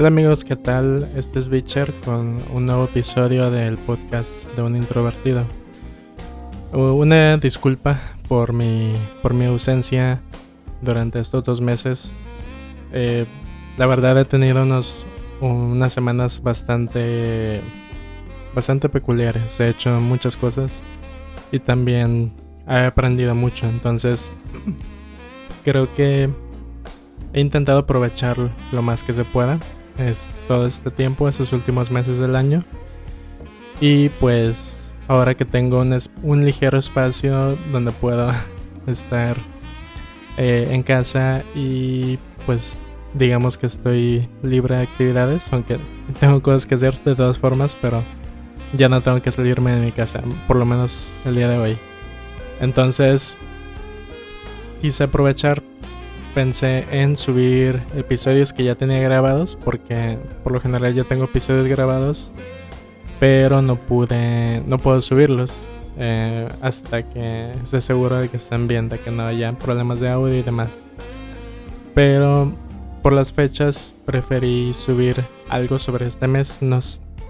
Hola amigos, ¿qué tal? Este es Bitcher con un nuevo episodio del podcast de un introvertido. Una disculpa por mi, por mi ausencia durante estos dos meses. Eh, la verdad he tenido unos, unas semanas bastante, bastante peculiares. He hecho muchas cosas y también he aprendido mucho. Entonces creo que he intentado aprovechar lo más que se pueda es todo este tiempo, esos últimos meses del año. Y pues ahora que tengo un, un ligero espacio donde puedo estar eh, en casa y pues digamos que estoy libre de actividades, aunque tengo cosas que hacer de todas formas, pero ya no tengo que salirme de mi casa, por lo menos el día de hoy. Entonces, quise aprovechar pensé en subir episodios que ya tenía grabados, porque por lo general ya tengo episodios grabados, pero no pude, no puedo subirlos eh, hasta que esté seguro de que estén bien, de que no haya problemas de audio y demás. Pero por las fechas preferí subir algo sobre este mes,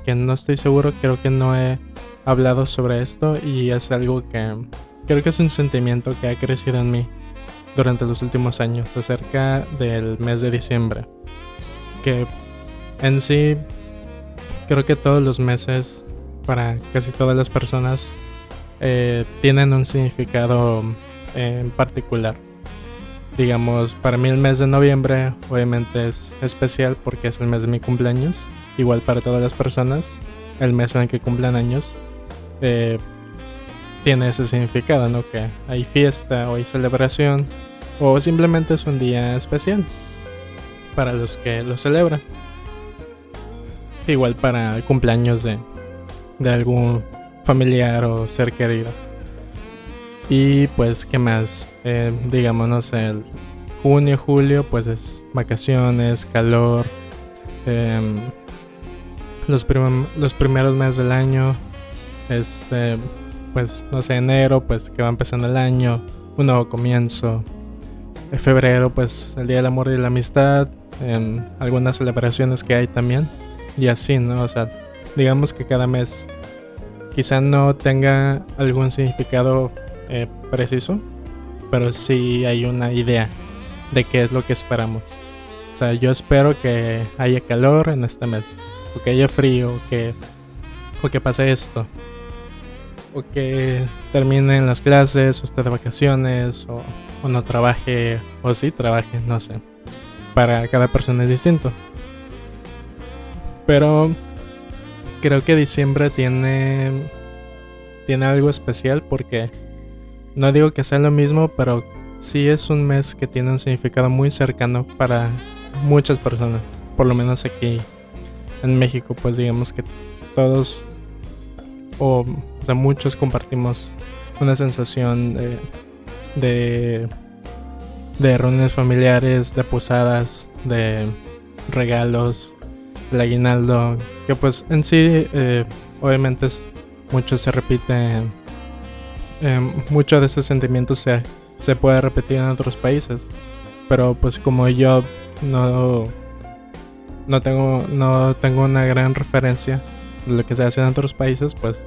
que no estoy seguro, creo que no he hablado sobre esto y es algo que creo que es un sentimiento que ha crecido en mí durante los últimos años acerca del mes de diciembre. Que en sí creo que todos los meses para casi todas las personas eh, tienen un significado eh, en particular. Digamos, para mí el mes de noviembre obviamente es especial porque es el mes de mi cumpleaños. Igual para todas las personas, el mes en que cumplen años eh, tiene ese significado, ¿no? Que hay fiesta o hay celebración o simplemente es un día especial para los que lo celebran. Igual para el cumpleaños de, de algún familiar o ser querido. Y pues, ¿qué más? Eh, el junio, julio, pues es vacaciones, calor. Em, los, los primeros meses del año, este, pues no sé, enero, pues que va empezando el año, un nuevo comienzo. En febrero, pues el Día del Amor y la Amistad, en algunas celebraciones que hay también. Y así, ¿no? O sea, digamos que cada mes quizá no tenga algún significado eh, preciso, pero sí hay una idea de qué es lo que esperamos. O sea, yo espero que haya calor en este mes, o que haya frío, o que, o que pase esto o que terminen las clases, o esté de vacaciones, o, no trabaje, o sí trabaje, no sé. Para cada persona es distinto. Pero creo que diciembre tiene, tiene algo especial porque no digo que sea lo mismo, pero sí es un mes que tiene un significado muy cercano para muchas personas. Por lo menos aquí en México, pues digamos que todos o, muchos compartimos una sensación de, de, reuniones familiares, de posadas, de regalos, el aguinaldo, que pues en sí eh, obviamente es, mucho se repite, eh, mucho de esos sentimientos se, se puede repetir en otros países, pero pues como yo no, no, tengo, no tengo una gran referencia lo que se hace en otros países, pues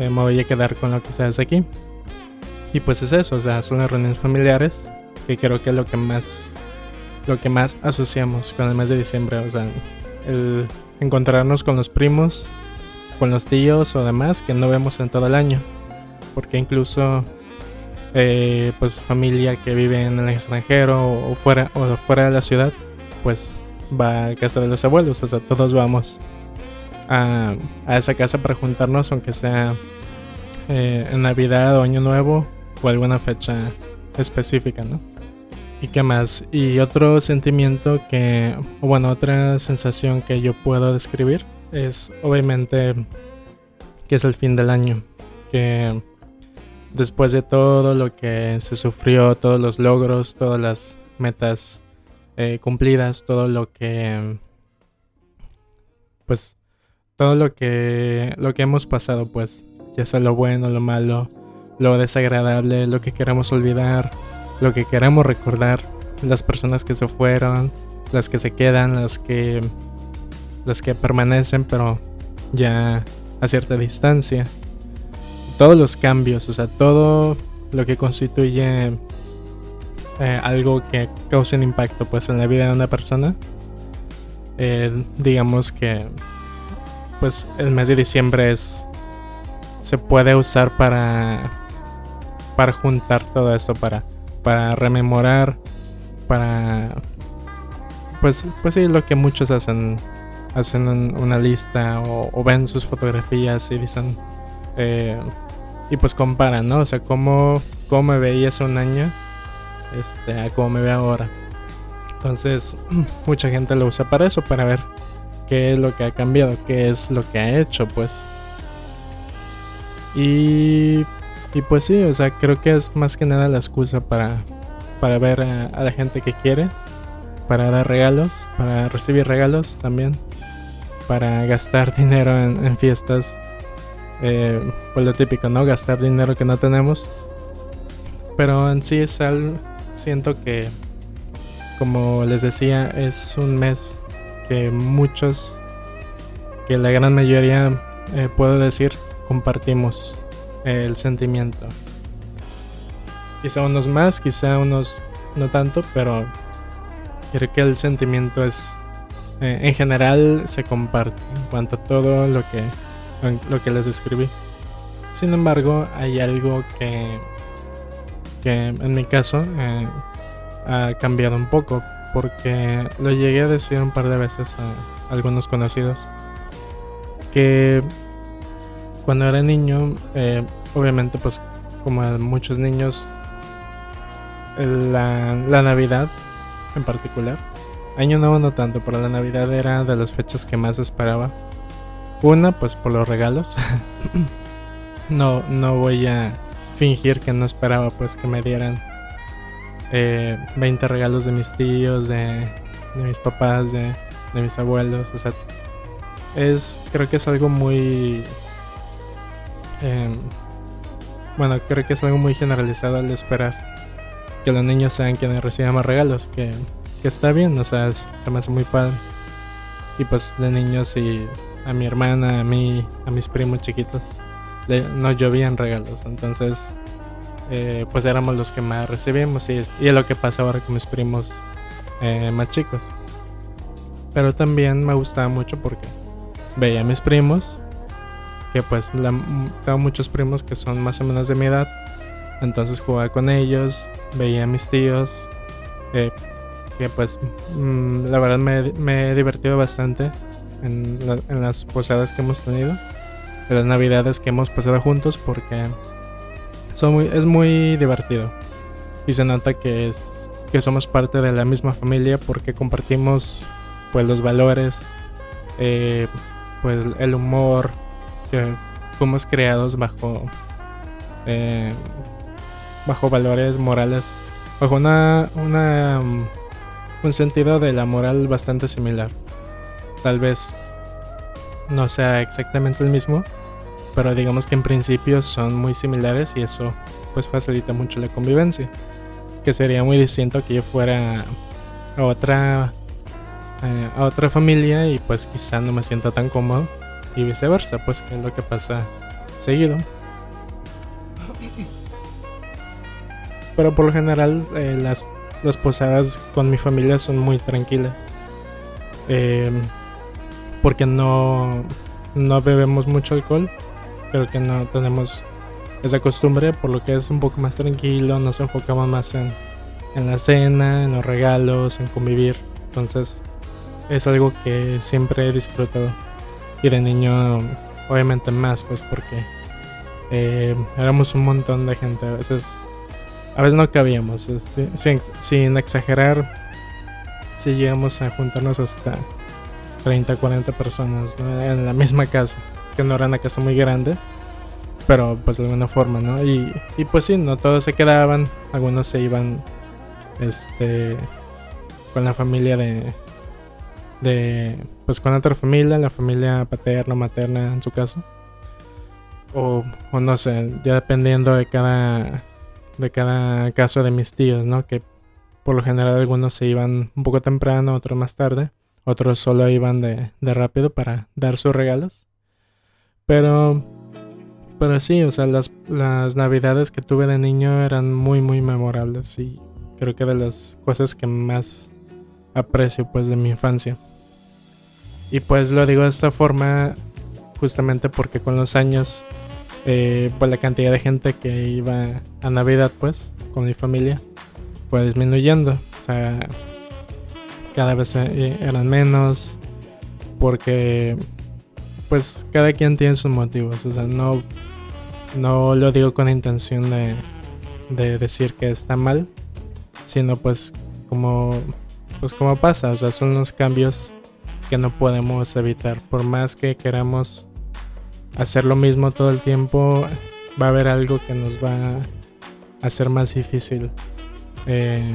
eh, me voy a quedar con lo que se hace aquí. Y pues es eso, o sea, son las reuniones familiares, que creo que es lo que más, lo que más asociamos con el mes de diciembre, o sea, el encontrarnos con los primos, con los tíos o demás que no vemos en todo el año, porque incluso eh, pues familia que vive en el extranjero o fuera o fuera de la ciudad, pues va a casa de los abuelos, o sea, todos vamos a, esa casa para juntarnos, aunque sea eh, en Navidad o Año Nuevo o alguna fecha específica, ¿no? ¿Y qué más? Y otro sentimiento que, bueno, otra sensación que yo puedo describir es obviamente que es el fin del año, que después de todo lo que se sufrió, todos los logros, todas las metas eh, cumplidas, todo lo que pues todo lo que, lo que hemos pasado, pues, ya sea lo bueno, lo malo, lo desagradable, lo que queremos olvidar, lo que queremos recordar, las personas que se fueron, las que se quedan, las que las que permanecen, pero ya a cierta distancia. Todos los cambios, o sea, todo lo que constituye eh, algo que cause un impacto pues en la vida de una persona. Eh, digamos que pues el mes de diciembre es se puede usar para para juntar todo esto para para rememorar para pues pues sí lo que muchos hacen hacen una lista o, ven sus fotografías y dicen eh, y pues comparan no o sea cómo cómo me veía hace un año este a cómo me ve ahora. Entonces mucha gente lo usa para eso para ver qué es lo que ha cambiado qué es lo que ha hecho pues y, y pues sí, o sea, creo que es más que nada la excusa para, para ver a, la gente que quieres, para dar regalos, para recibir regalos también, para gastar dinero en, fiestas. Eh, pues lo típico, ¿no? Gastar dinero que no tenemos. Pero en sí es algo, siento que, como les decía, es un mes que muchos, que la gran mayoría, eh, puedo decir, compartimos el sentimiento. Quizá unos más, quizá unos no tanto, pero creo que el sentimiento es eh, en general se comparte en cuanto a todo lo que lo que les describí. Sin embargo, hay algo que que en mi caso eh, ha cambiado un poco porque lo llegué a decir un par de veces a algunos conocidos que cuando era niño, eh, obviamente pues como muchos niños, la, Navidad en particular, año nuevo no tanto, pero la Navidad era de las fechas que más esperaba. Una, pues por los regalos. no, no voy a fingir que no esperaba pues que me dieran 20 eh, regalos de mis tíos, de, mis papás, de, mis abuelos. O sea, es, creo que es algo muy Em, bueno, creo que es algo muy generalizado al esperar que los niños sean quienes reciban más regalos, que, está bien, o sea, se me hace muy padre. Y pues de niños y a mi hermana, a mí, a mis primos chiquitos, no llovían regalos, entonces eh, pues éramos los que más recibimos y es, y es lo que pasa ahora con mis primos eh, más chicos. Pero también me gustaba mucho porque veía a mis primos que pues tengo muchos primos que son más o menos de mi edad. Entonces jugaba con ellos, veía a mis tíos, eh, que pues mm, la verdad me, he divertido bastante en, las posadas que hemos tenido, en las navidades que hemos pasado juntos porque muy, es muy divertido. Y se nota que, es, que somos parte de la misma familia porque compartimos pues los valores, eh, pues el humor, que fuimos creados bajo eh, bajo valores morales bajo una, una um, un sentido de la moral bastante similar. Tal vez no sea exactamente el mismo pero digamos que en principio son muy similares y eso pues facilita mucho la convivencia que sería muy distinto que yo fuera a otra eh, a otra familia y pues quizá no me sienta tan cómodo y viceversa, pues que es lo que pasa seguido. Pero por lo general eh, las, las, posadas con mi familia son muy tranquilas. Em, porque no, no bebemos mucho alcohol. Creo que no tenemos esa costumbre, por lo que es un poco más tranquilo. Nos enfocamos más en, en la cena, en los regalos, en convivir. Entonces es algo que siempre he disfrutado. Y de niño, obviamente más, pues porque eh, éramos un montón de gente. A veces, a veces no cabíamos. Este, sin, exagerar, si llegamos a juntarnos hasta 30, 40 personas en la misma casa. No era una casa muy grande. Pero pues de alguna forma, ¿no? Y, pues sí, no todos se quedaban. Algunos se iban este con la familia de, de pues con otra familia, la familia paterna, materna en su caso. O, o, no sé, ya dependiendo de cada de cada caso de mis tíos, ¿no? Que por lo general algunos se iban un poco temprano, otros más tarde, otros solo iban de rápido para dar sus regalos. Pero, pero sí, o sea, las, las navidades que tuve de niño eran muy, muy memorables y creo que de las cosas que más aprecio pues de mi infancia. Y pues lo digo de esta forma justamente porque con los años, eh, pues la cantidad de gente que iba a Navidad pues con mi familia fue disminuyendo. O sea, cada vez eh, eran menos porque pues cada quien tiene sus motivos. O sea, no, no lo digo con intención de, de decir que está mal, sino pues como pues como pasa, o sea, son los cambios que no podemos evitar. Por más que queramos hacer lo mismo todo el tiempo, va a haber algo que nos va a hacer más difícil eh,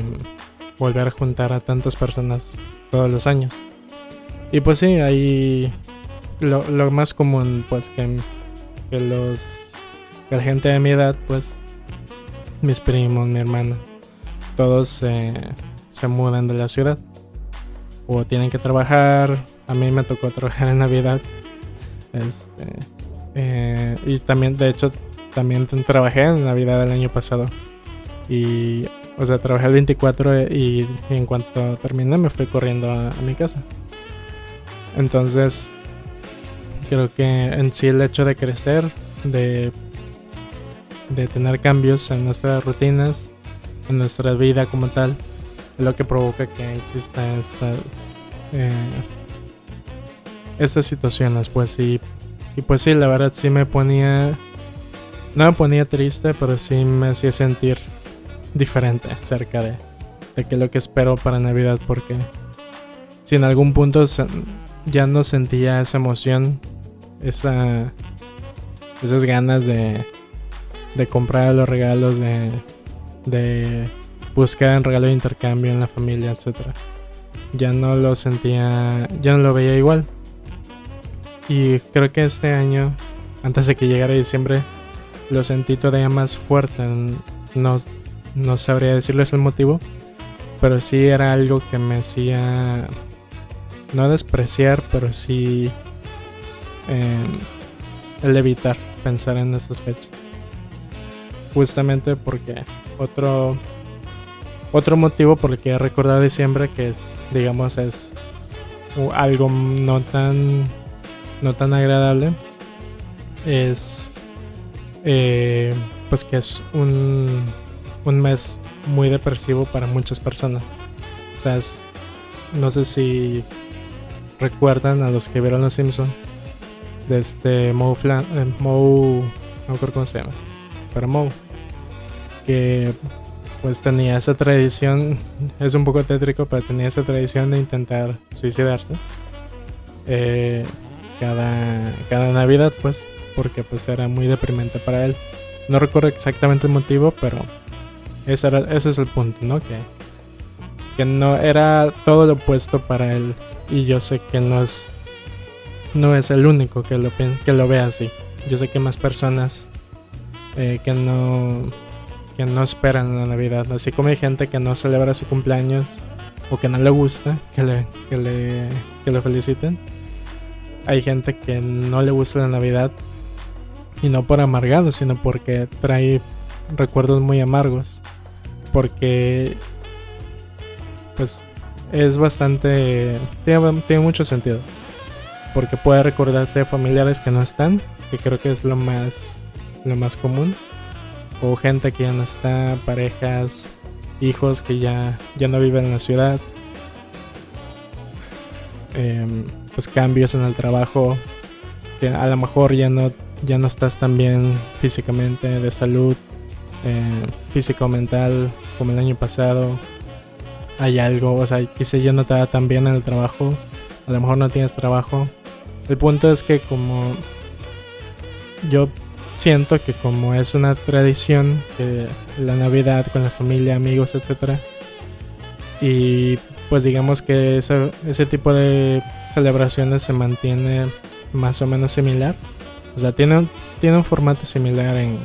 volver a juntar a tantas personas todos los años. Y pues sí, ahí lo, más común, pues que, que los que la gente de mi edad, pues mis primos, mi hermana, todos eh, se mudan de la ciudad o tienen que trabajar. A mí me tocó trabajar en Navidad. Este, eh, y también, de hecho, también trabajé en Navidad del año pasado. Y, o sea, trabajé el 24 y, en cuanto terminé me fui corriendo a, mi casa. Entonces, creo que en sí el hecho de crecer, de, de tener cambios en nuestras rutinas, en nuestra vida como tal, lo que provoca que existan estas eh, estas situaciones pues y, y pues sí la verdad sí me ponía no me ponía triste pero sí me hacía sentir diferente acerca de, de que lo que espero para navidad porque si en algún punto ya no sentía esa emoción esa esas ganas de de comprar los regalos de de buscar un regalo de intercambio en la familia, etc. Ya no lo sentía, ya no lo veía igual. Y creo que este año, antes de que llegara diciembre, lo sentí todavía más fuerte. No, no sabría decirles el motivo, pero sí era algo que me hacía no despreciar, pero sí eh, el evitar pensar en estas fechas. Justamente porque otro otro motivo por el que he recordado diciembre, que es, digamos, es algo no tan, no tan agradable, es eh, pues que es un, un mes muy depresivo para muchas personas. O sea, no sé si recuerdan a los que vieron Los Simpson de este Moe, Flan, eh, Moe no recuerdo cómo se llama, pero Moe, que pues tenía esa tradición, es un poco tétrico, pero tenía esa tradición de intentar suicidarse. Eh, cada, cada Navidad, pues, porque pues era muy deprimente para él. No recuerdo exactamente el motivo, pero ese, era, ese es el punto, ¿no? Que, que no era todo lo opuesto para él. Y yo sé que no es, no es el único que lo, que lo ve así. Yo sé que más personas eh, que no que no esperan la Navidad. Así como hay gente que no celebra su cumpleaños o que no le gusta que le, que le, que lo feliciten. Hay gente que no le gusta la Navidad y no por amargado, sino porque trae recuerdos muy amargos. Porque pues es bastante tiene, tiene mucho sentido. Porque puede recordarte familiares que no están, que creo que es lo más lo más común o gente que ya no está, parejas, hijos que ya, ya no viven en la ciudad, em, pues cambios en el trabajo, que a lo mejor ya no, ya no estás tan bien físicamente, de salud, eh, físico mental, como el año pasado. Hay algo, o sea, quizá ya no te va tan bien en el trabajo, a lo mejor no tienes trabajo. El punto es que como yo siento que como es una tradición, la Navidad con la familia, amigos, etc. Y pues digamos que ese, ese tipo de celebraciones se mantiene más o menos similar. O sea, tiene, tiene un formato similar en,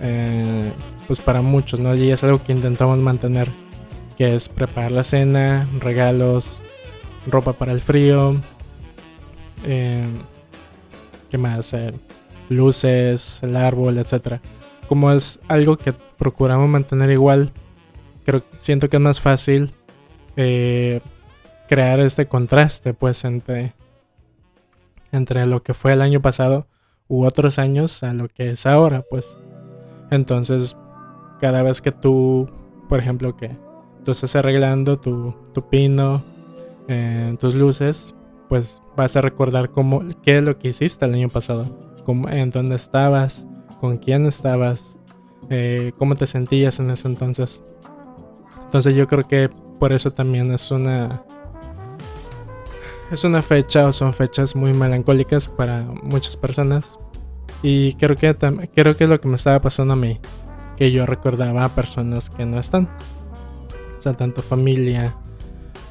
eh, pues para muchos, ¿no? Y es algo que intentamos mantener, que es preparar la cena, regalos, ropa para el frío, eh, ¿qué más? Eh, luces, el árbol, etcétera. Como es algo que procuramos mantener igual, creo siento que es más fácil eh, crear este contraste, pues, entre, entre lo que fue el año pasado u otros años a lo que es ahora, pues. Entonces, cada vez que tú, por ejemplo, que tú estás arreglando tu, tu pino, eh, tus luces, pues vas a recordar cómo, qué es lo que hiciste el año pasado, cómo, en dónde estabas, con quién estabas, eh, cómo te sentías en ese entonces. Entonces yo creo que por eso también es una es una fecha o son fechas muy melancólicas para muchas personas. Y creo que creo que es lo que me estaba pasando a mí que yo recordaba a personas que no están. O sea tanto familia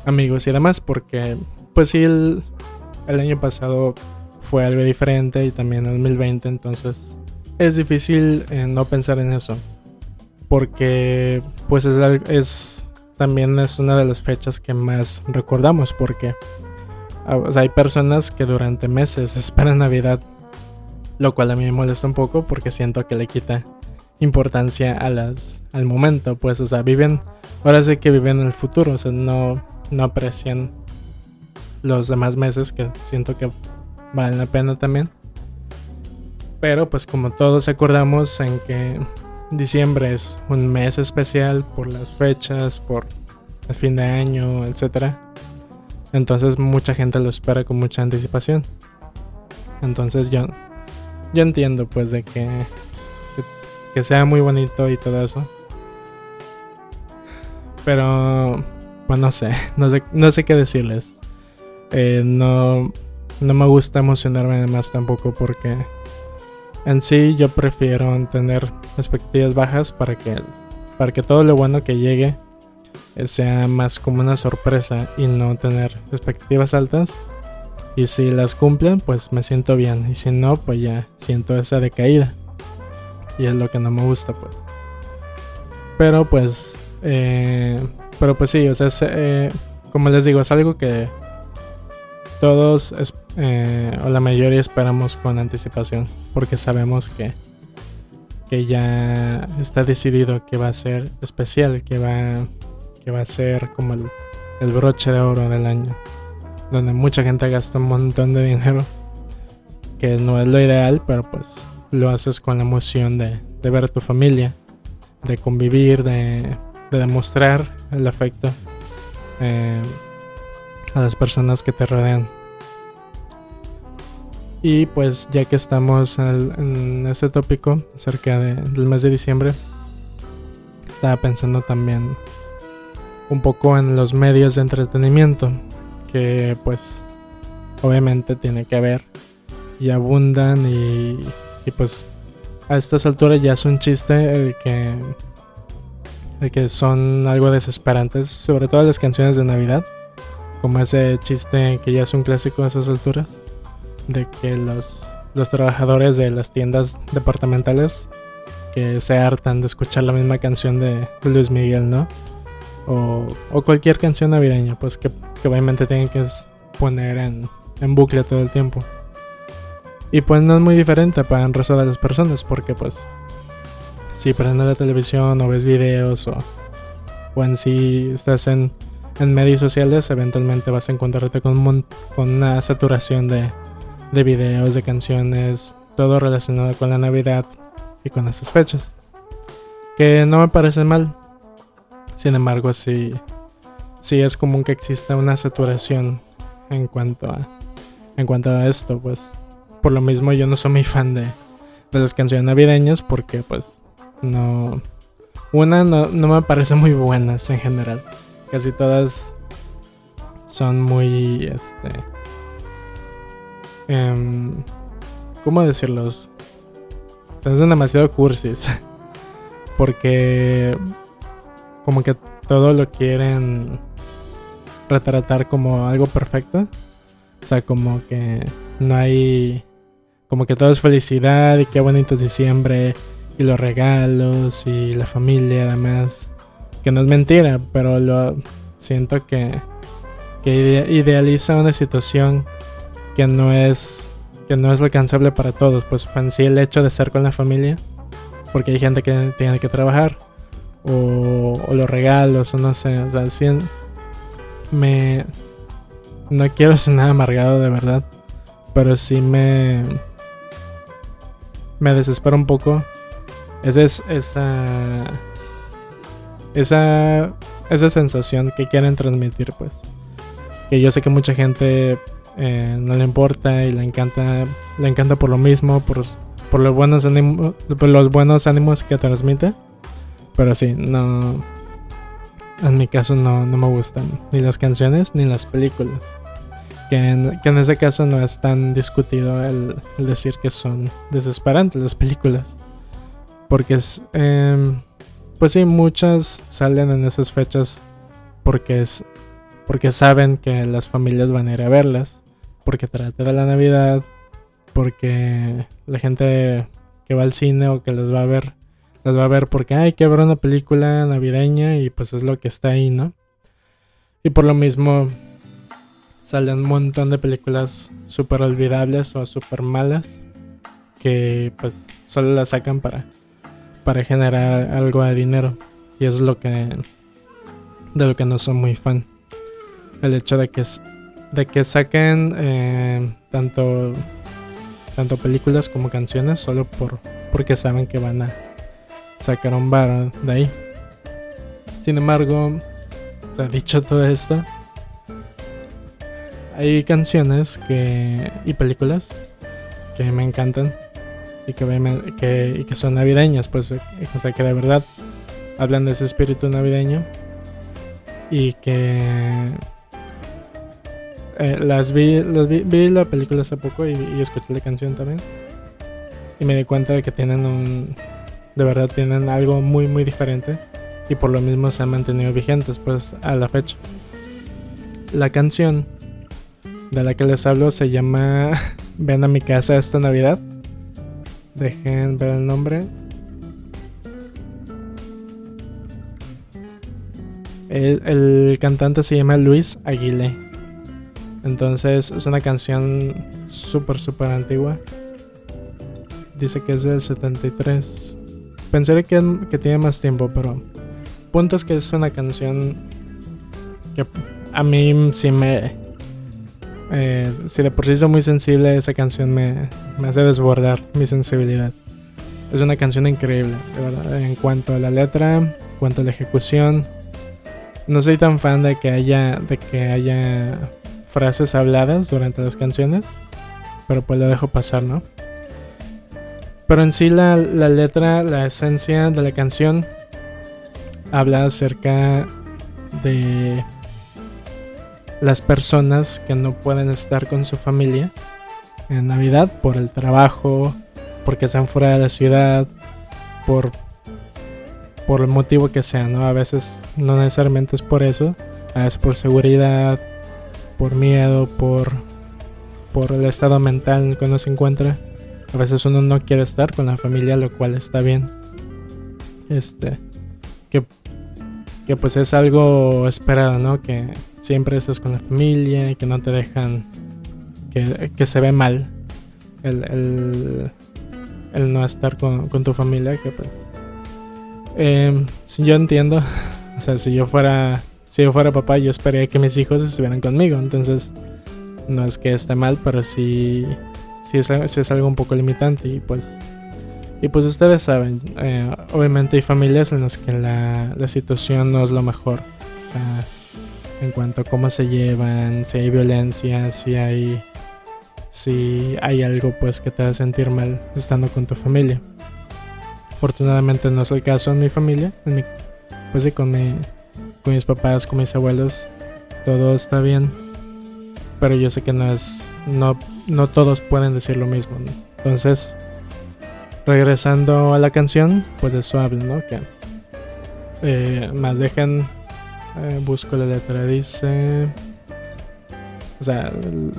amigos y demás porque pues sí el, año pasado fue algo diferente y también el 2020 entonces es difícil eh, no pensar en eso. Porque pues es, es también es una de las fechas que más recordamos porque ah, hay personas que durante meses esperan Navidad, lo cual a mí me molesta un poco porque siento que le quita importancia a las, al momento, pues, o sea, viven, ahora sí que viven en el futuro, o sea, no, no aprecian los demás meses que siento que valen la pena también. Pero pues como todos acordamos en que Diciembre es un mes especial por las fechas, por el fin de año, etc. Entonces mucha gente lo espera con mucha anticipación. Entonces yo, yo entiendo pues de que, que, sea muy bonito y todo eso. Pero, pues no sé, no sé, no sé qué decirles. Eh, no, no me gusta emocionarme más tampoco porque en sí yo prefiero tener expectativas bajas para que, para que todo lo bueno que llegue eh, sea más como una sorpresa y no tener expectativas altas. Y si las cumplen, pues me siento bien. Y si no, pues ya siento esa decaída. Y es lo que no me gusta, pues. Pero pues... Eh, pero pues sí, o sea, eh, como les digo, es algo que todos eh, o la mayoría esperamos con anticipación porque sabemos que, que ya está decidido que va a ser especial, que va, que va a ser como el, el broche de oro del año, donde mucha gente gasta un montón de dinero, que no es lo ideal, pero pues lo haces con la emoción de, de ver a tu familia, de convivir, de, de demostrar el afecto eh, a las personas que te rodean. Y pues ya que estamos en ese tópico acerca del mes de diciembre, estaba pensando también un poco en los medios de entretenimiento, que pues obviamente tiene que haber y abundan y, y pues a estas alturas ya es un chiste el que el que son algo desesperantes, sobre todo las canciones de Navidad, como ese chiste que ya es un clásico a esas alturas de que los, los trabajadores de las tiendas departamentales que se hartan de escuchar la misma canción de Luis Miguel, ¿no? O, o cualquier canción navideña, pues que, obviamente tienen que poner en, en bucle todo el tiempo. Y pues no es muy diferente para el resto de las personas, porque pues si prendes la televisión o ves videos o, o en sí estás en, en medios sociales, eventualmente vas a encontrarte con, con una saturación de, de videos, de canciones, todo relacionado con la Navidad y con estas fechas. Que no me parece mal. Sin embargo, sí, sí es común que exista una saturación en cuanto a, en cuanto a esto, pues. Por lo mismo yo no soy muy fan de, de las canciones navideñas porque pues no... Una no, no me parece muy buenas en general. Casi todas son muy, este, Em, ¿Cómo decirlos? Son demasiado cursis. Porque como que todo lo quieren retratar como algo perfecto. O sea, como que no hay... Como que todo es felicidad y qué bonito es diciembre y los regalos y la familia además. Que no es mentira, pero lo siento que que idealiza una situación que no es que no es alcanzable para todos, pues en sí el hecho de estar con la familia, porque hay gente que tiene que trabajar, o, los regalos, o no sé, o sea, sí, me... No quiero ser nada amargado de verdad, pero sí me... Me desespera un poco. Esa es esa... Esa, esa sensación que quieren transmitir, pues. Que yo sé que mucha gente eh, no le importa y le encanta, le encanta por lo mismo, por, por los, buenos ánimos, por los buenos ánimos que transmite. Pero sí, no. En mi caso no, no me gustan ni las canciones ni las películas. Que en, que en ese caso no es tan discutido el, decir que son desesperantes las películas. Porque es. Em, pues sí, muchas salen en esas fechas porque es. Porque saben que las familias van a ir a verlas porque trata de la Navidad, porque la gente que va al cine o que les va a ver, les va a ver porque hay que ver una película navideña y pues es lo que está ahí, ¿no? Y por lo mismo salen un montón de películas súper olvidables o súper malas que pues solo las sacan para, para generar algo de dinero. Y es lo que de lo que no soy muy fan. El hecho de que de que saquen eh, tanto, tanto películas como canciones solo por, porque saben que van a sacar un bar de ahí. Sin embargo, dicho todo esto, hay canciones que, y películas que me encantan y que, que, que son navideñas, pues, o sea, que de verdad hablan de ese espíritu navideño y que eh, las vi, vi, la película hace poco y, escuché la canción también. Y me di cuenta de que tienen un. De verdad tienen algo muy, muy diferente. Y por lo mismo se han mantenido vigentes, pues, a la fecha. La canción de la que les hablo se llama Ven a mi casa esta Navidad. Dejen ver el nombre. El, el cantante se llama Luis Aguilé. Entonces es una canción súper, súper antigua. Dice que es del 73. Pensé que, que tiene más tiempo, pero punto es que es una canción que a mí sí me... Eh, si de por sí soy muy sensible, esa canción me, hace desbordar mi sensibilidad. Es una canción increíble, de verdad, en cuanto a la letra, en cuanto a la ejecución. No soy tan fan de que haya, de que haya frases habladas durante las canciones, pero pues lo dejo pasar, ¿no? Pero en sí la, letra, la esencia de la canción habla acerca de las personas que no pueden estar con su familia en Navidad por el trabajo, porque están fuera de la ciudad, por, por el motivo que sea, ¿no? A veces no necesariamente es por eso, a veces por seguridad, por miedo, por, por el estado mental en el que uno se encuentra. A veces uno no quiere estar con la familia, lo cual está bien. Este, que, que pues es algo esperado, ¿no? Que siempre estás con la familia y que no te dejan, que, que se ve mal el, el, no estar con, con, tu familia, que pues... Eh, yo entiendo, o sea, si yo fuera si yo fuera papá, yo esperaría que mis hijos estuvieran conmigo. Entonces, no es que esté mal, pero sí, sí, es, es algo un poco limitante. Y pues, y pues ustedes saben, eh, obviamente hay familias en las que la, la situación no es lo mejor. O sea, en cuanto a cómo se llevan, si hay violencia, si hay, si hay algo pues que te hace sentir mal estando con tu familia. Afortunadamente no es el caso en mi familia, en mi, pues sí, con mi, con mis papás, con mis abuelos, todo está bien. Pero yo sé que no es. No, no todos pueden decir lo mismo. Entonces, regresando a la canción, pues de eso habla, ¿no? Que eh, más dejen. Eh, busco la letra, dice. O sea,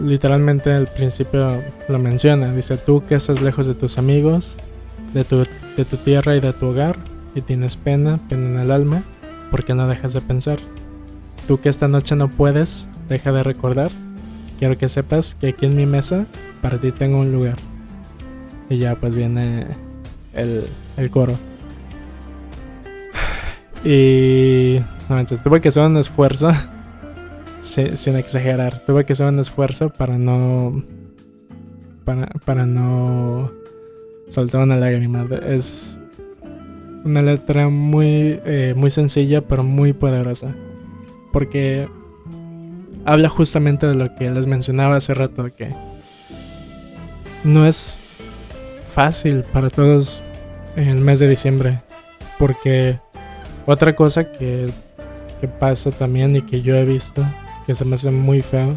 literalmente al principio lo menciona. Dice: Tú que estás lejos de tus amigos, de tu, de tu tierra y de tu hogar, y tienes pena, pena en el alma porque no dejas de pensar. Tú que esta noche no puedes, deja de recordar. Quiero que sepas que aquí en mi mesa para ti tengo un lugar. Y ya pues viene el, el coro. Y no manches, tuve que hacer un esfuerzo, sin exagerar, tuve que hacer un esfuerzo para no, para, para no soltar una lágrima. Es una letra muy, eh, muy sencilla, pero muy poderosa. Porque habla justamente de lo que les mencionaba hace rato, que no es fácil para todos en el mes de diciembre. Porque otra cosa que, pasa también y que yo he visto, que se me hace muy feo,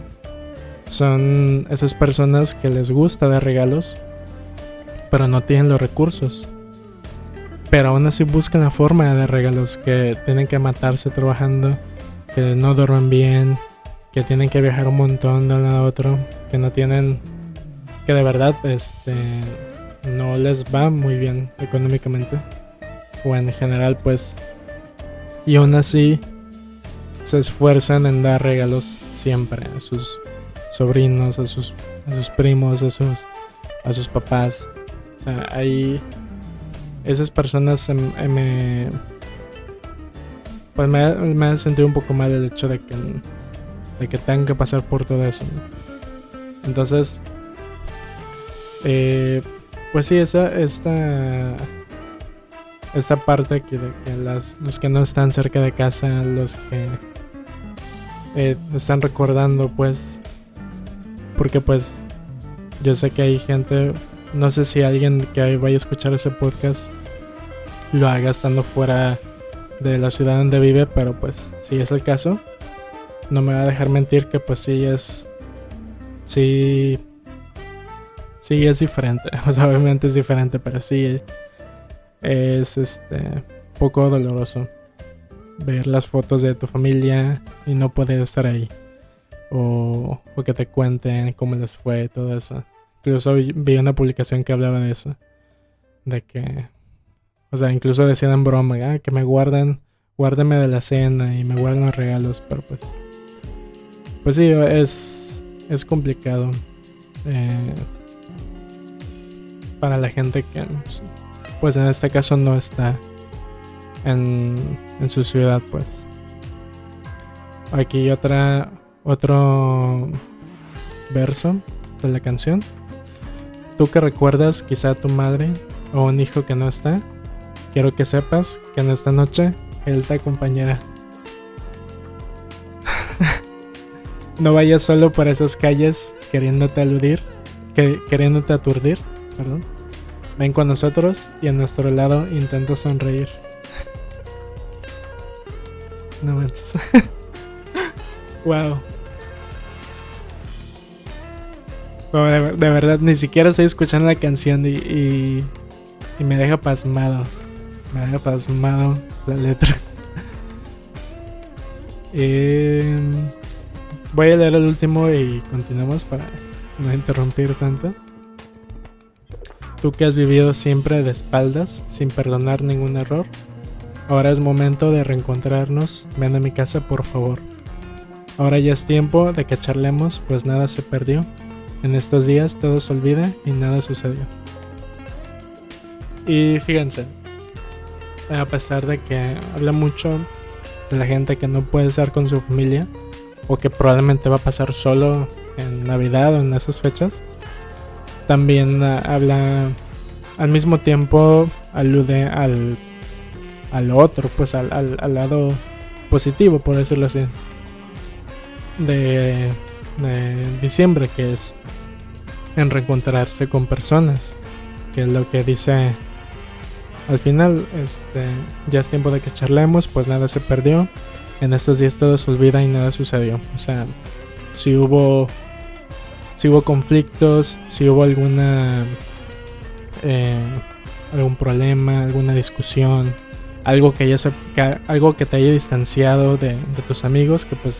son esas personas que les gusta dar regalos, pero no tienen los recursos. Pero aún así buscan la forma de dar regalos, que tienen que matarse trabajando, que no duermen bien, que tienen que viajar un montón de un lado a otro, que no tienen, que de verdad este, no les va muy bien económicamente. O en general pues. Y aún así se esfuerzan en dar regalos siempre a sus sobrinos, a sus, a sus primos, a sus, a sus papás. O sea, ahí esas personas me, pues me, me ha sentido un poco mal el hecho de que, de que tengan que pasar por todo eso. Entonces, eh, pues sí, esa, esta, esta parte que, de que las, los que no están cerca de casa, los que eh, están recordando, pues, porque pues yo sé que hay gente no sé si alguien que vaya a escuchar ese podcast lo haga estando fuera de la ciudad donde vive, pero pues si es el caso, no me va a dejar mentir que pues sí es... Sí... Sí es diferente, o sea, obviamente es diferente, pero sí es este poco doloroso ver las fotos de tu familia y no poder estar ahí. O, o que te cuenten cómo les fue, todo eso. Incluso vi una publicación que hablaba de eso. De que. O sea, incluso decían en broma, ah, que me guarden. Guárdeme de la cena y me guarden los regalos. Pero pues. Pues sí, es. Es complicado. Eh, para la gente que. Pues en este caso no está. En, en su ciudad, pues. Aquí otra. Otro verso de la canción. Tú que recuerdas quizá a tu madre o un hijo que no está, quiero que sepas que en esta noche él te acompañará. no vayas solo por esas calles queriéndote aludir, que, queriéndote aturdir, perdón. Ven con nosotros y a nuestro lado intenta sonreír. no manches. wow. de, verdad, ni siquiera estoy escuchando la canción y, me deja pasmado. Me deja pasmado la letra. Em, voy a leer el último y continuamos para no interrumpir tanto. Tú que has vivido siempre de espaldas, sin perdonar ningún error, ahora es momento de reencontrarnos. Ven a mi casa, por favor. Ahora ya es tiempo de que charlemos, pues nada se perdió en estos días todo se olvida y nada sucedió. Y fíjense, a pesar de que habla mucho de la gente que no puede estar con su familia o que probablemente va a pasar solo en Navidad o en esas fechas, también ah, habla al mismo tiempo alude al, al otro, pues al, al lado positivo, por decirlo así, de de diciembre, que es en reencontrarse con personas, que es lo que dice al final, este, ya es tiempo de que charlemos, pues nada se perdió, en estos días todo se olvida y nada sucedió, o sea, si hubo, si hubo conflictos, si hubo alguna, eh, algún problema, alguna discusión, algo que, haya, algo que te haya distanciado de, de tus amigos, que pues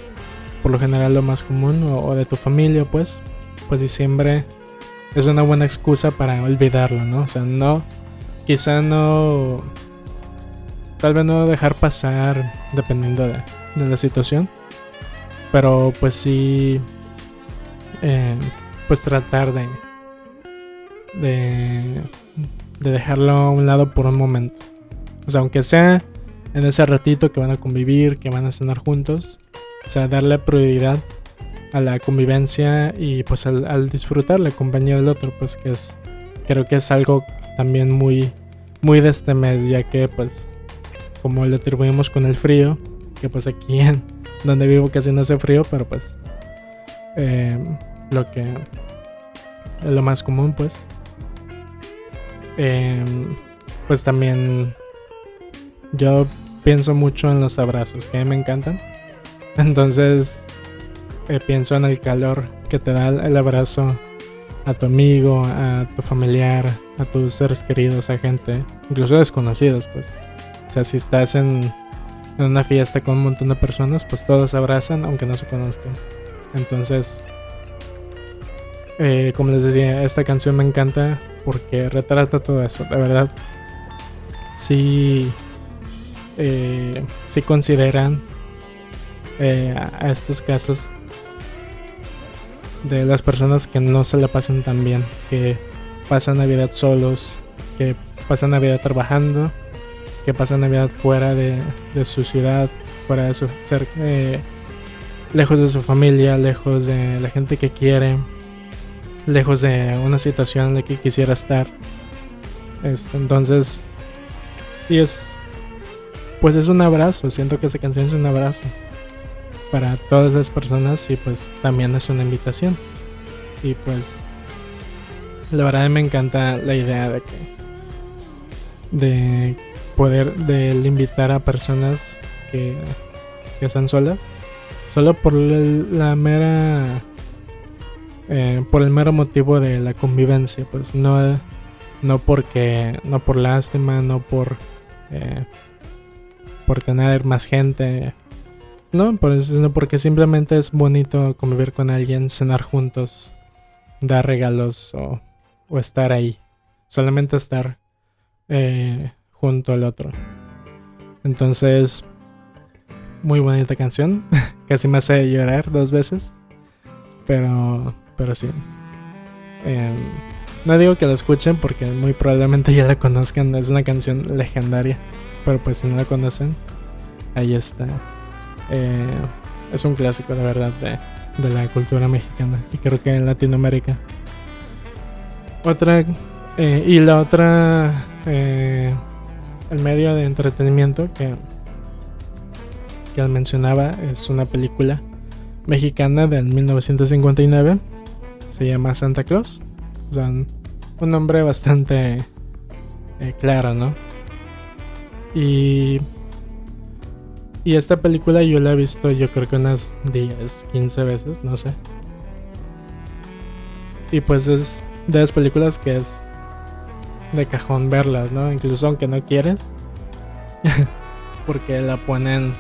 por lo general lo más común, o, de tu familia, pues, pues diciembre es una buena excusa para olvidarlo, ¿no? O sea, no, quizá no, tal vez no dejar pasar dependiendo de, la situación, pero pues sí, eh, pues tratar de, de, de dejarlo a un lado por un momento. O sea, aunque sea en ese ratito que van a convivir, que van a cenar juntos, o sea, darle prioridad a la convivencia y pues al, disfrutar la compañía del otro, pues que es, creo que es algo también muy, muy de este mes, ya que pues como lo atribuimos con el frío, que pues aquí en donde vivo casi no hace frío, pero pues eh, lo que es lo más común pues. Eh, pues también yo pienso mucho en los abrazos, que a mí me encantan. Entonces eh, pienso en el calor que te da el abrazo a tu amigo, a tu familiar, a tus seres queridos, a gente, incluso desconocidos, pues. O sea, si estás en, una fiesta con un montón de personas, pues todos abrazan aunque no se conozcan. Entonces, eh, como les decía, esta canción me encanta porque retrata todo eso, de verdad. Sí, eh, sí consideran eh, a estos casos de las personas que no se la pasan tan bien, que pasan Navidad solos, que pasan Navidad trabajando, que pasan Navidad fuera de, su ciudad, fuera de su ser, eh, lejos de su familia, lejos de la gente que quiere, lejos de una situación en la que quisiera estar. Entonces, y es, pues es un abrazo, siento que esa canción es un abrazo para todas esas personas y pues también es una invitación. Y pues la verdad me encanta la idea de que de poder de invitar a personas que, que están solas solo por la mera eh, por el mero motivo de la convivencia pues no no porque no por lástima no por eh, por tener más gente no, sino porque simplemente es bonito convivir con alguien, cenar juntos, dar regalos o, estar ahí. Solamente estar eh, junto al otro. Entonces, muy bonita canción. Casi me hace llorar dos veces. Pero, pero sí. Em, no digo que la escuchen porque muy probablemente ya la conozcan. Es una canción legendaria. Pero pues si no la conocen, ahí está. Eh, es un clásico, de verdad, de, la cultura mexicana y creo que en Latinoamérica. Otra, eh, y la otra, eh, el medio de entretenimiento que, que mencionaba es una película mexicana del 1959. Se llama Santa Claus. O sea, un nombre bastante claro, ¿no? Y y esta película yo la he visto yo creo que unas 10, 15 veces, no sé. Y pues es de las películas que es de cajón verlas, ¿no? Incluso aunque no quieres. porque la ponen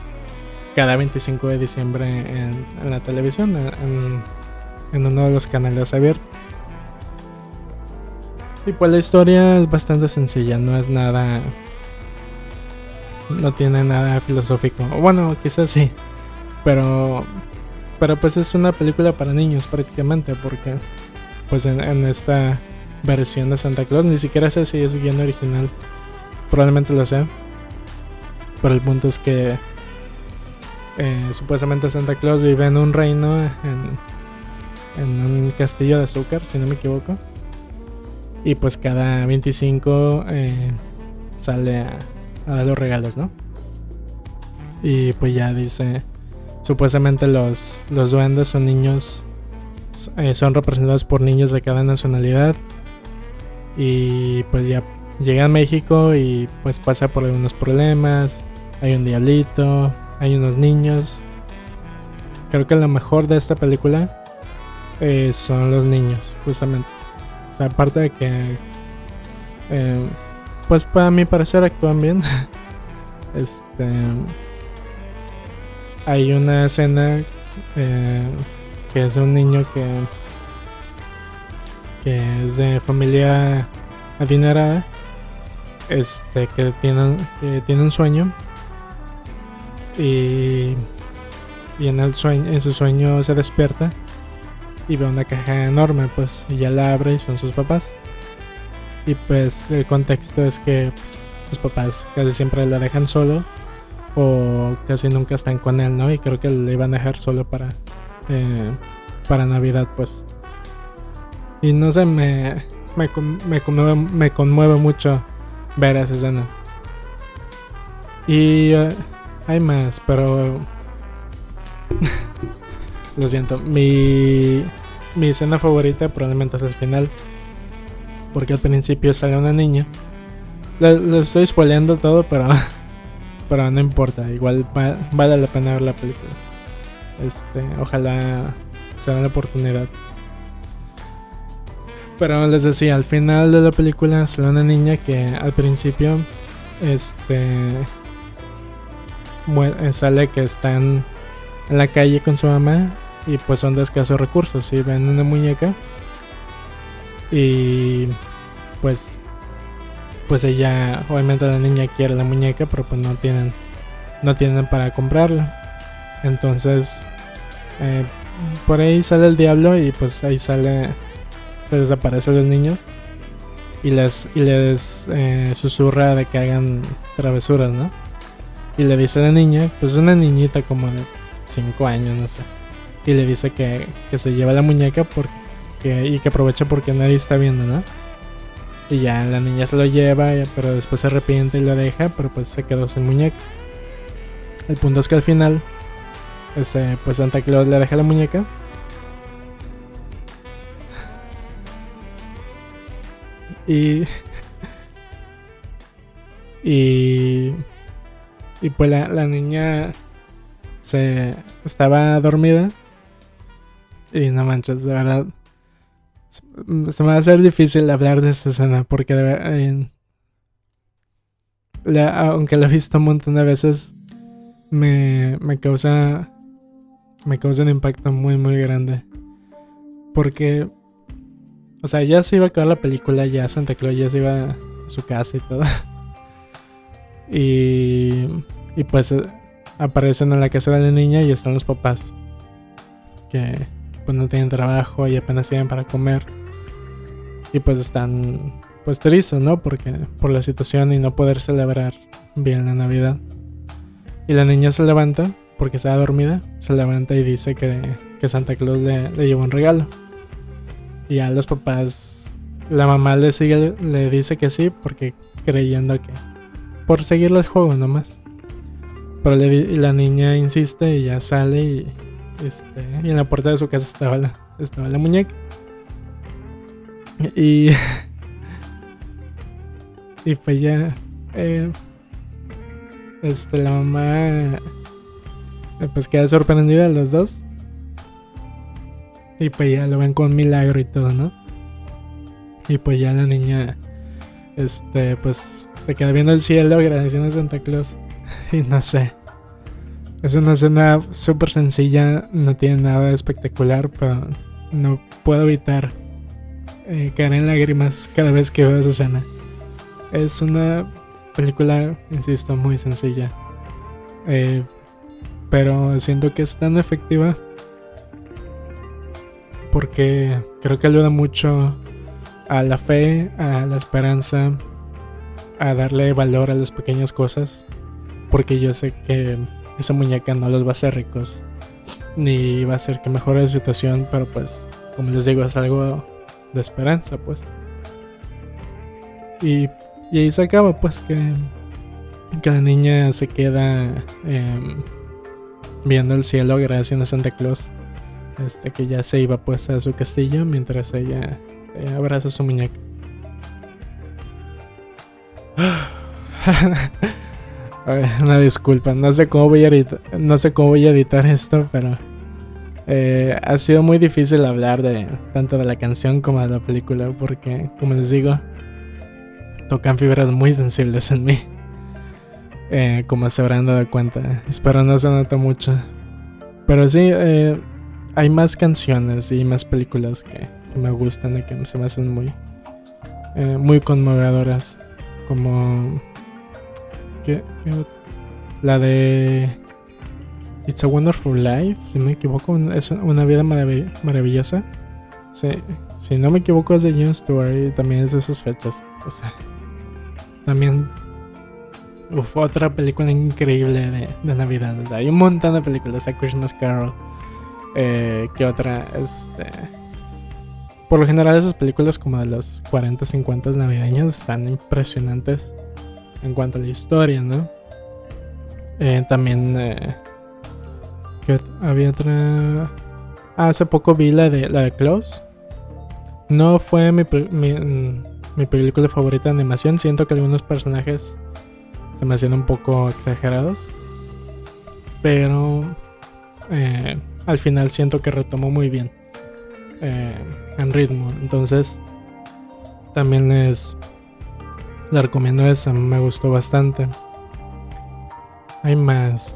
cada 25 de diciembre en, la televisión, en, en, uno de los canales abiertos. Y pues la historia es bastante sencilla, no es nada no tiene nada filosófico. Bueno, quizás sí. Pero. Pero pues es una película para niños prácticamente. Porque pues en, esta versión de Santa Claus ni siquiera sé si es guion original. Probablemente lo sea. Pero el punto es que eh, supuestamente Santa Claus vive en un reino en, en un castillo de azúcar, si no me equivoco. Y pues cada 25 eh, sale a, dar los regalos, ¿no? Y pues ya dice, supuestamente los, los duendes son niños, eh, son representados por niños de cada nacionalidad. Y pues ya llega a México y pues pasa por algunos problemas. Hay un diablito, hay unos niños. Creo que lo mejor de esta película eh, son los niños, justamente. O sea, aparte de que eh, pues para mi parecer actúan bien. este. Hay una escena eh, que es un niño que. que es de familia adinerada. Este, que tiene, que tiene un sueño. Y. y en el sueño, en su sueño se despierta y ve una caja enorme, pues, y ya la abre y son sus papás. Y pues el contexto es que pues, sus papás casi siempre la dejan solo o casi nunca están con él, ¿no? Y creo que le iban a dejar solo para, eh, para Navidad, pues. Y no sé, me, me, conmueve, mucho ver esa escena. Y eh, hay más, pero... Lo siento, mi, mi escena favorita probablemente es el final. Porque al principio sale una niña. Le, estoy spoileando todo, pero, pero no importa. Igual vale la pena ver la película. Este, ojalá se den la oportunidad. Pero les decía, al final de la película sale una niña que al principio, este, sale que están en la calle con su mamá y pues son de escasos recursos y ven una muñeca y pues pues ella obviamente la niña quiere la muñeca pero pues no tienen no tienen para comprarla. Entonces eh, por ahí sale el diablo y pues ahí sale se desaparecen los niños y les y les eh, susurra de que hagan travesuras no y le dice a la niña pues una niñita como de 5 años no sé y le dice que, que se lleva la muñeca porque, y que aprovecha porque nadie está viendo, ¿no? Y ya la niña se lo lleva, pero después se arrepiente y lo deja, pero pues se quedó sin muñeca. El punto es que al final, este, pues Santa Claus le deja la muñeca. Y. y. Y pues la, la niña se estaba dormida y no manches, de verdad. Se me va a hacer difícil hablar de esta escena porque de aunque lo he visto un montón de veces, me, me causa me causa un impacto muy muy grande. Porque, o sea, ya se iba a acabar la película, ya Santa Claus ya se iba a su casa y todo. y, y pues aparecen en la casa de la niña y están los papás. Que pues no tienen trabajo y apenas tienen para comer. Y pues están pues tristes, ¿no? Porque por la situación y no poder celebrar bien la Navidad. Y la niña se levanta, porque está dormida, se levanta y dice que, que Santa Claus le, le, llevó un regalo. Y a los papás, la mamá le sigue, le dice que sí, porque creyendo que por seguirle el juego nomás. Pero la niña insiste y ya sale y este, y en la puerta de su casa estaba la, estaba la muñeca. Y. y pues ya. Eh, este, la mamá. Eh, pues queda sorprendida los dos. Y pues ya lo ven con milagro y todo, ¿no? Y pues ya la niña. Este, pues se queda viendo el cielo agradeciendo a Santa Claus. Y no sé. Es una escena súper sencilla, no tiene nada espectacular, pero no puedo evitar eh, caer en lágrimas cada vez que veo esa escena. Es una película, insisto, muy sencilla. Eh, pero siento que es tan efectiva porque creo que ayuda mucho a la fe, a la esperanza, a darle valor a las pequeñas cosas. Porque yo sé que esa muñeca no los va a hacer ricos. Ni va a hacer que mejore la situación, pero pues, como les digo, es algo de esperanza, pues. Y, y ahí se acaba, pues, que, que la niña se queda em, viendo el cielo gracias a Santa Claus. Este, que ya se iba pues a su castillo mientras ella eh, abraza a su muñeca. una disculpa, no sé cómo voy a editar, no sé cómo voy a editar esto, pero eh, ha sido muy difícil hablar de tanto de la canción como de la película porque, como les digo, tocan fibras muy sensibles en mí, eh, como se habrán dado cuenta. Espero no se nota mucho, pero sí, eh, hay más canciones y más películas que, me gustan y que se me hacen muy, muy conmovedoras, como la de. It's a Wonderful Life, si me equivoco, es una vida maravillosa. si no me equivoco es de Jon Stewart y también es de esas fechas. O sea, también Uf, otra película increíble de, de Navidad. hay un montón de películas. A Christmas Carol. Eh, ¿Qué otra? Este. Por lo general, esas películas como de los 40, 50 navideñas están impresionantes en cuanto a la historia, ¿no? Eh, también. Eh, había otra. Ah, hace poco vi la de, la de Klaus. No fue mi, mi, mi película favorita de animación. Siento que algunos personajes se me hacían un poco exagerados. Pero eh, al final siento que retomó muy bien eh, en ritmo. Entonces también les, les recomiendo esa, me gustó bastante. Hay más.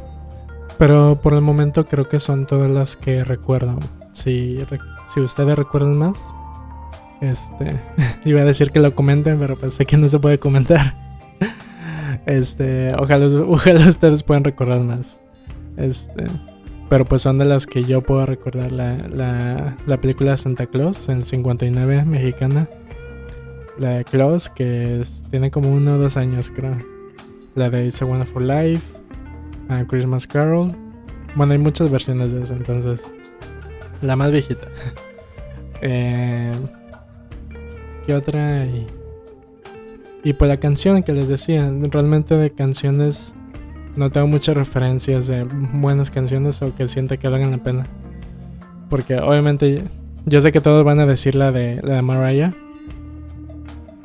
Pero por el momento creo que son todas las que recuerdo. Si, si ustedes recuerdan más, este, iba a decir que lo comenten, pero pensé que no se puede comentar. Este, ojalá, ojalá ustedes puedan recordar más. Este, pero pues son de las que yo puedo recordar. La, la, la película Santa Claus, en 59, mexicana. La de Claus, que tiene como uno o dos años, creo. La de It's a Wonderful Life. Christmas Carol. Bueno, hay muchas versiones de eso, entonces. La más viejita. eh, ¿Qué otra hay? Y pues la canción que les decía, realmente de canciones no tengo muchas referencias de buenas canciones o que sienta que valgan la pena. Porque obviamente yo sé que todos van a decir la de la de Mariah.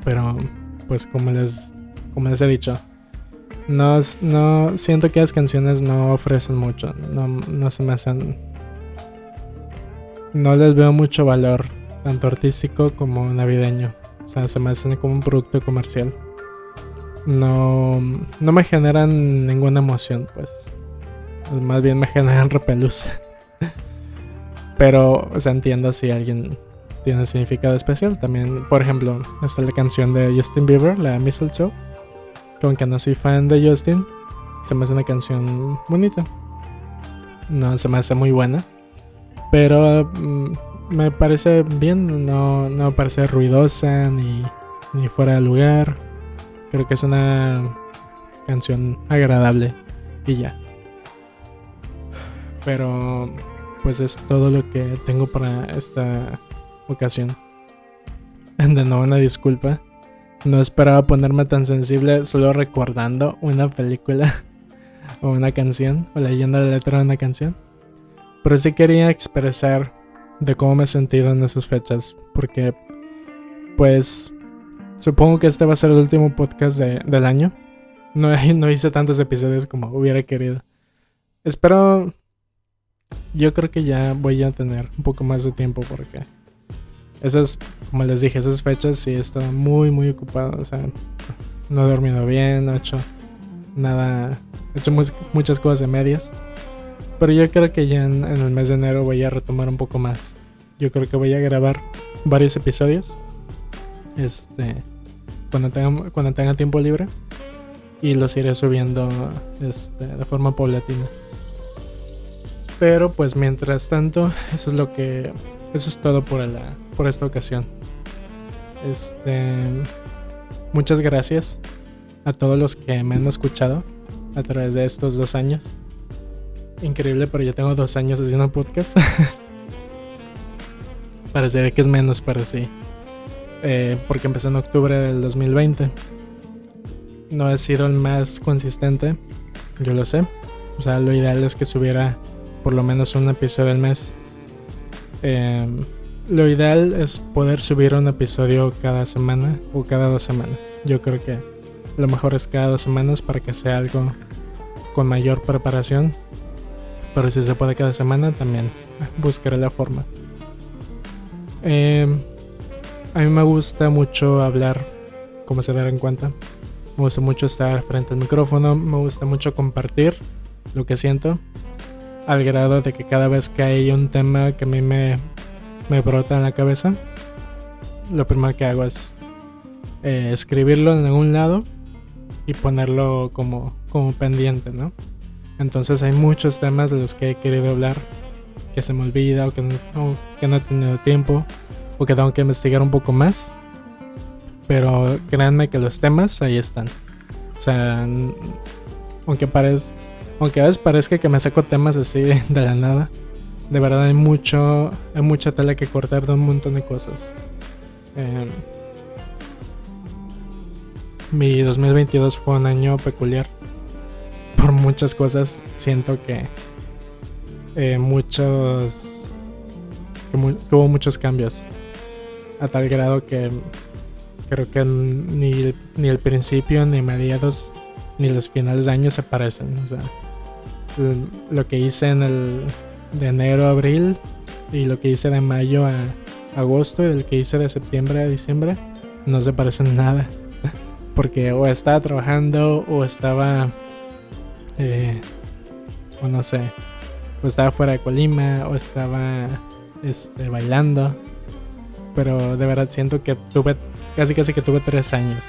Pero pues como les como les he dicho, no, no siento que las canciones no ofrecen mucho, no, no se me hacen no les veo mucho valor, tanto artístico como navideño. O sea, se me hacen como un producto comercial. No, no me generan ninguna emoción, pues. Más bien me generan repelús. Pero, o sea, entiendo si alguien tiene significado especial. También, por ejemplo, está la canción de Justin Bieber, la Mistletoe. Que aunque no soy fan de Justin, se me hace una canción bonita. No se me hace muy buena. Pero mm, me parece bien, no, no parece ruidosa ni, ni fuera de lugar. Creo que es una canción agradable y ya. Pero pues es todo lo que tengo para esta ocasión. De nuevo una disculpa. No esperaba ponerme tan sensible solo recordando una película o una canción o leyendo la letra de una canción. Pero sí quería expresar de cómo me he sentido en esas fechas. Porque, pues, supongo que este va a ser el último podcast del año. No, no hice tantos episodios como hubiera querido. Espero... Yo creo que ya voy a tener un poco más de tiempo porque... Esas, como les dije, esas fechas sí he estado muy, muy ocupado. O sea, no he dormido bien, no he hecho nada... He hecho muchas cosas de medias. Pero yo creo que ya en, el mes de enero voy a retomar un poco más. Yo creo que voy a grabar varios episodios. Este. Cuando tenga, cuando tenga tiempo libre. Y los iré subiendo este, de forma paulatina. Pero pues mientras tanto, eso es lo que. Eso es todo por, la, por esta ocasión. Este. Muchas gracias a todos los que me han escuchado a través de estos dos años. Increíble, pero ya tengo dos años haciendo podcast. Parece que es menos, pero sí. Eh, porque empecé en octubre del 2020. No he sido el más consistente, yo lo sé. O sea, lo ideal es que subiera por lo menos un episodio al mes. Em, lo ideal es poder subir un episodio cada semana o cada dos semanas. Yo creo que lo mejor es cada dos semanas para que sea algo con mayor preparación pero si se puede cada semana, también buscaré la forma. Em, a mí me gusta mucho hablar, como se darán cuenta. Me gusta mucho estar frente al micrófono, me gusta mucho compartir lo que siento, al grado de que cada vez que hay un tema que a mí me, me brota en la cabeza, lo primero que hago es eh, escribirlo en algún lado y ponerlo como, como pendiente, ¿no? Entonces hay muchos temas de los que he querido hablar que se me olvida o que no, que no he tenido tiempo o que tengo que investigar un poco más. Pero créanme que los temas ahí están. O sea, aunque parezca, aunque a veces parezca que me saco temas así de la nada, de verdad hay mucho, hay mucha tela que cortar de un montón de cosas. Em, mi 2022 fue un año peculiar. Por muchas cosas siento que eh, muchos que, hubo muchos cambios a tal grado que creo que ni, ni el principio ni mediados ni los finales de año se parecen. O sea, lo que hice en el de enero a abril y lo que hice de mayo a agosto y el que hice de septiembre a diciembre no se parecen nada. Porque o estaba trabajando o estaba, eh, o no sé, o estaba fuera de Colima o estaba este, bailando. Pero de verdad siento que tuve, casi casi que tuve tres años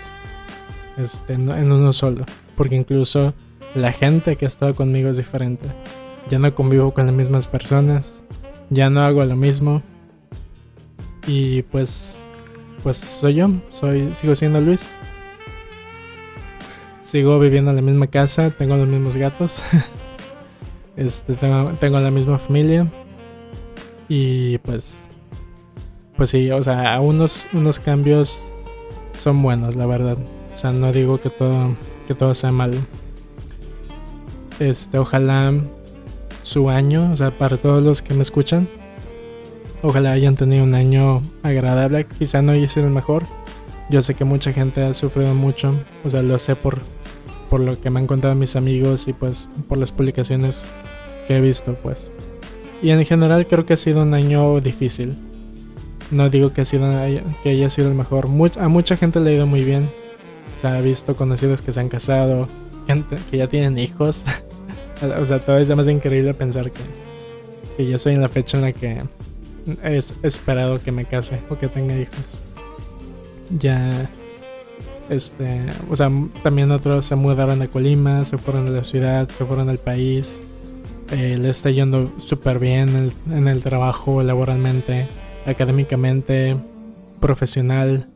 este, en uno solo. Porque incluso la gente que ha estado conmigo es diferente. Ya no convivo con las mismas personas. Ya no hago lo mismo. Y pues. Pues soy yo. Soy. Sigo siendo Luis. Sigo viviendo en la misma casa. Tengo los mismos gatos. este. Tengo, la misma familia. Y pues. Pues sí, o sea, unos, unos cambios son buenos, la verdad. O sea, no digo que todo, que todo sea malo. Este, ojalá su año, o sea, para todos los que me escuchan, ojalá hayan tenido un año agradable. Quizá no haya sido el mejor. Yo sé que mucha gente ha sufrido mucho, o sea, lo sé por, por lo que me han contado mis amigos y pues por las publicaciones que he visto, pues. Y en general creo que ha sido un año difícil. No digo que, ha sido, que haya sido el mejor. a mucha gente le ha ido muy bien. O sea, he visto conocidos que se han casado, gente que ya tienen hijos. O sea, todo es más increíble pensar que, que yo soy en la fecha en la que es esperado que me case o que tenga hijos. Ya, este, o sea, también otros se mudaron de Colima, se fueron de la ciudad, se fueron del país. Eh, le está yendo súper bien en el trabajo, laboralmente, académicamente, profesional,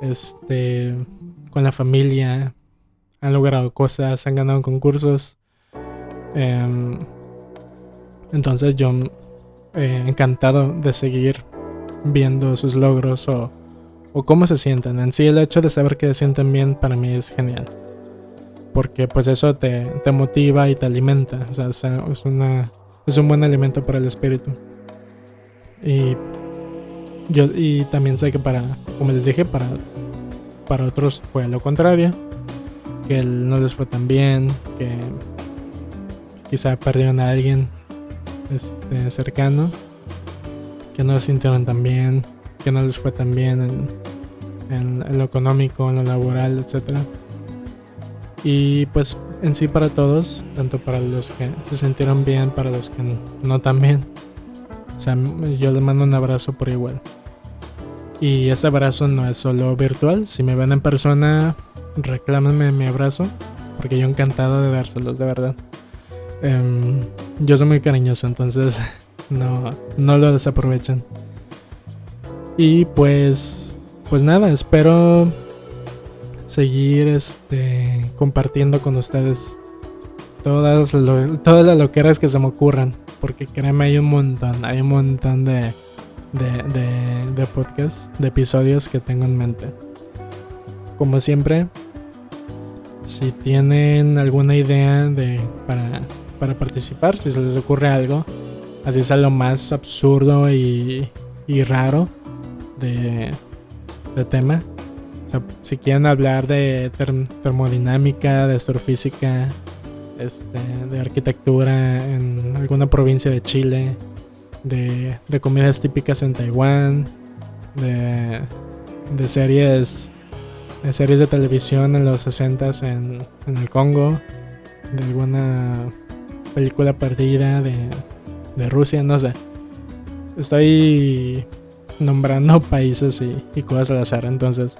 este, con la familia. Han logrado cosas, han ganado concursos. Em, entonces yo eh, encantado de seguir viendo sus logros o, o, cómo se sienten. En sí el hecho de saber que se sienten bien para mí es genial. Porque pues eso te, te motiva y te alimenta. O sea, es, una, es un buen alimento para el espíritu. Y yo y también sé que para, como les dije, para, para otros fue lo contrario. Que no les fue tan bien, que quizá perdieron a alguien este, cercano, que no lo sintieron tan bien, que no les fue tan bien en, lo económico, en lo laboral, etc. Y pues en sí para todos, tanto para los que se sintieron bien, para los que no tan bien. O sea, yo les mando un abrazo por igual. Y ese abrazo no es solo virtual. Si me ven en persona, reclámenme mi abrazo. Porque yo encantado de dárselos, de verdad. Em, yo soy muy cariñoso, entonces no, no lo desaprovechan. Y pues, pues nada, espero seguir este, compartiendo con ustedes todas, todas las loqueras que se me ocurran. Porque créeme, hay un montón, hay un montón de, de, de, de podcasts, de episodios que tengo en mente. Como siempre, si tienen alguna idea de para para participar, si se les ocurre algo. Así es lo más absurdo y, y raro de, de tema. Sea, si quieren hablar de termodinámica, de astrofísica, este, de arquitectura en alguna provincia de Chile, de, de comidas típicas en Taiwán, de, de series de series de televisión en los 60 en, en el Congo, de alguna película perdida de, de Rusia, no sé. Estoy nombrando países y, cosas al azar, entonces.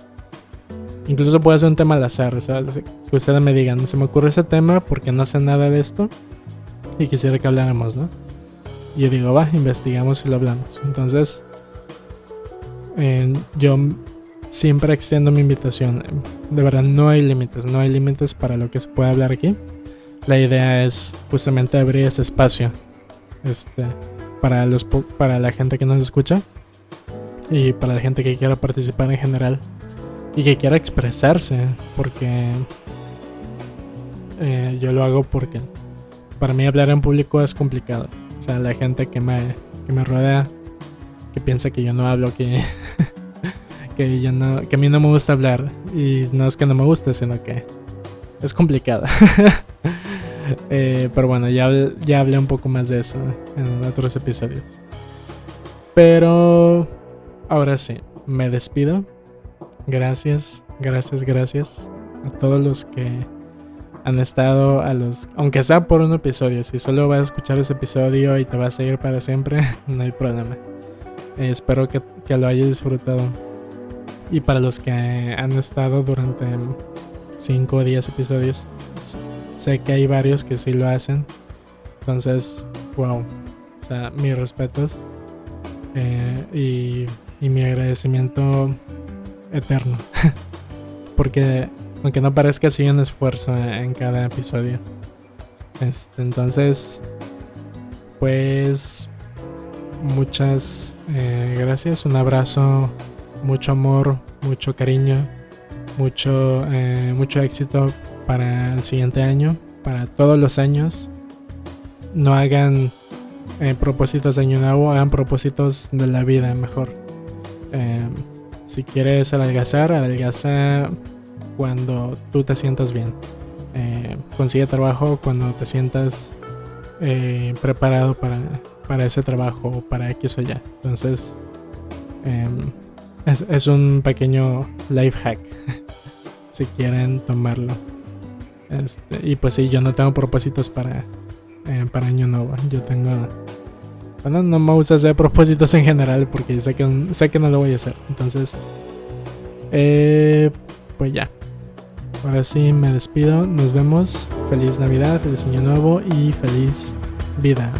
Incluso puede ser un tema al azar, o sea, que ustedes me digan, se me ocurre ese tema porque no sé nada de esto. y quisiera que habláramos, ¿no? Y yo digo, va, investigamos y lo hablamos. Entonces, yo siempre extiendo mi invitación. De verdad, no hay límites, no hay límites para lo que se puede hablar aquí. La idea es justamente abrir ese espacio este, para, los, para la gente que nos escucha y para la gente que quiera participar en general y que quiera expresarse, porque eh, yo lo hago porque para mí hablar en público es complicado. O sea, la gente que me, que me rodea, que piensa que yo no hablo, que, que, yo no, que a mí no me gusta hablar. Y no es que no me guste, sino que es complicado. Eh, pero bueno, ya, ya hablé un poco más de eso en otros episodios. Pero ahora sí, me despido. Gracias, gracias, gracias a todos los que han estado a los, aunque sea por un episodio, si solo vas a escuchar ese episodio y te vas a seguir para siempre, no hay problema. Espero que, que, lo hayas disfrutado. Y para los que han estado durante 5 o 10 episodios, sé que hay varios que sí lo hacen. Entonces, wow. O sea, mis respetos eh, y, mi agradecimiento eterno. Porque aunque no parezca, así un esfuerzo en cada episodio. Este, entonces, pues muchas eh, gracias, un abrazo, mucho amor, mucho cariño, mucho, eh, mucho éxito para el siguiente año, para todos los años. No hagan eh, propósitos de año nuevo, hagan propósitos de la vida mejor. si quieres adelgazar, adelgaza cuando tú te sientas bien. Eh, consigue trabajo cuando te sientas eh, preparado para, para, ese trabajo o para X o ya. Entonces, em, es, un pequeño life hack si quieren tomarlo. Este, y pues sí, yo no tengo propósitos para, eh, para Año Nuevo. Yo tengo. Bueno, no me gusta hacer propósitos en general porque sé que, sé que no lo voy a hacer. Entonces, pues ya. Ahora sí me despido, nos vemos. Feliz Navidad, feliz Año Nuevo y feliz vida.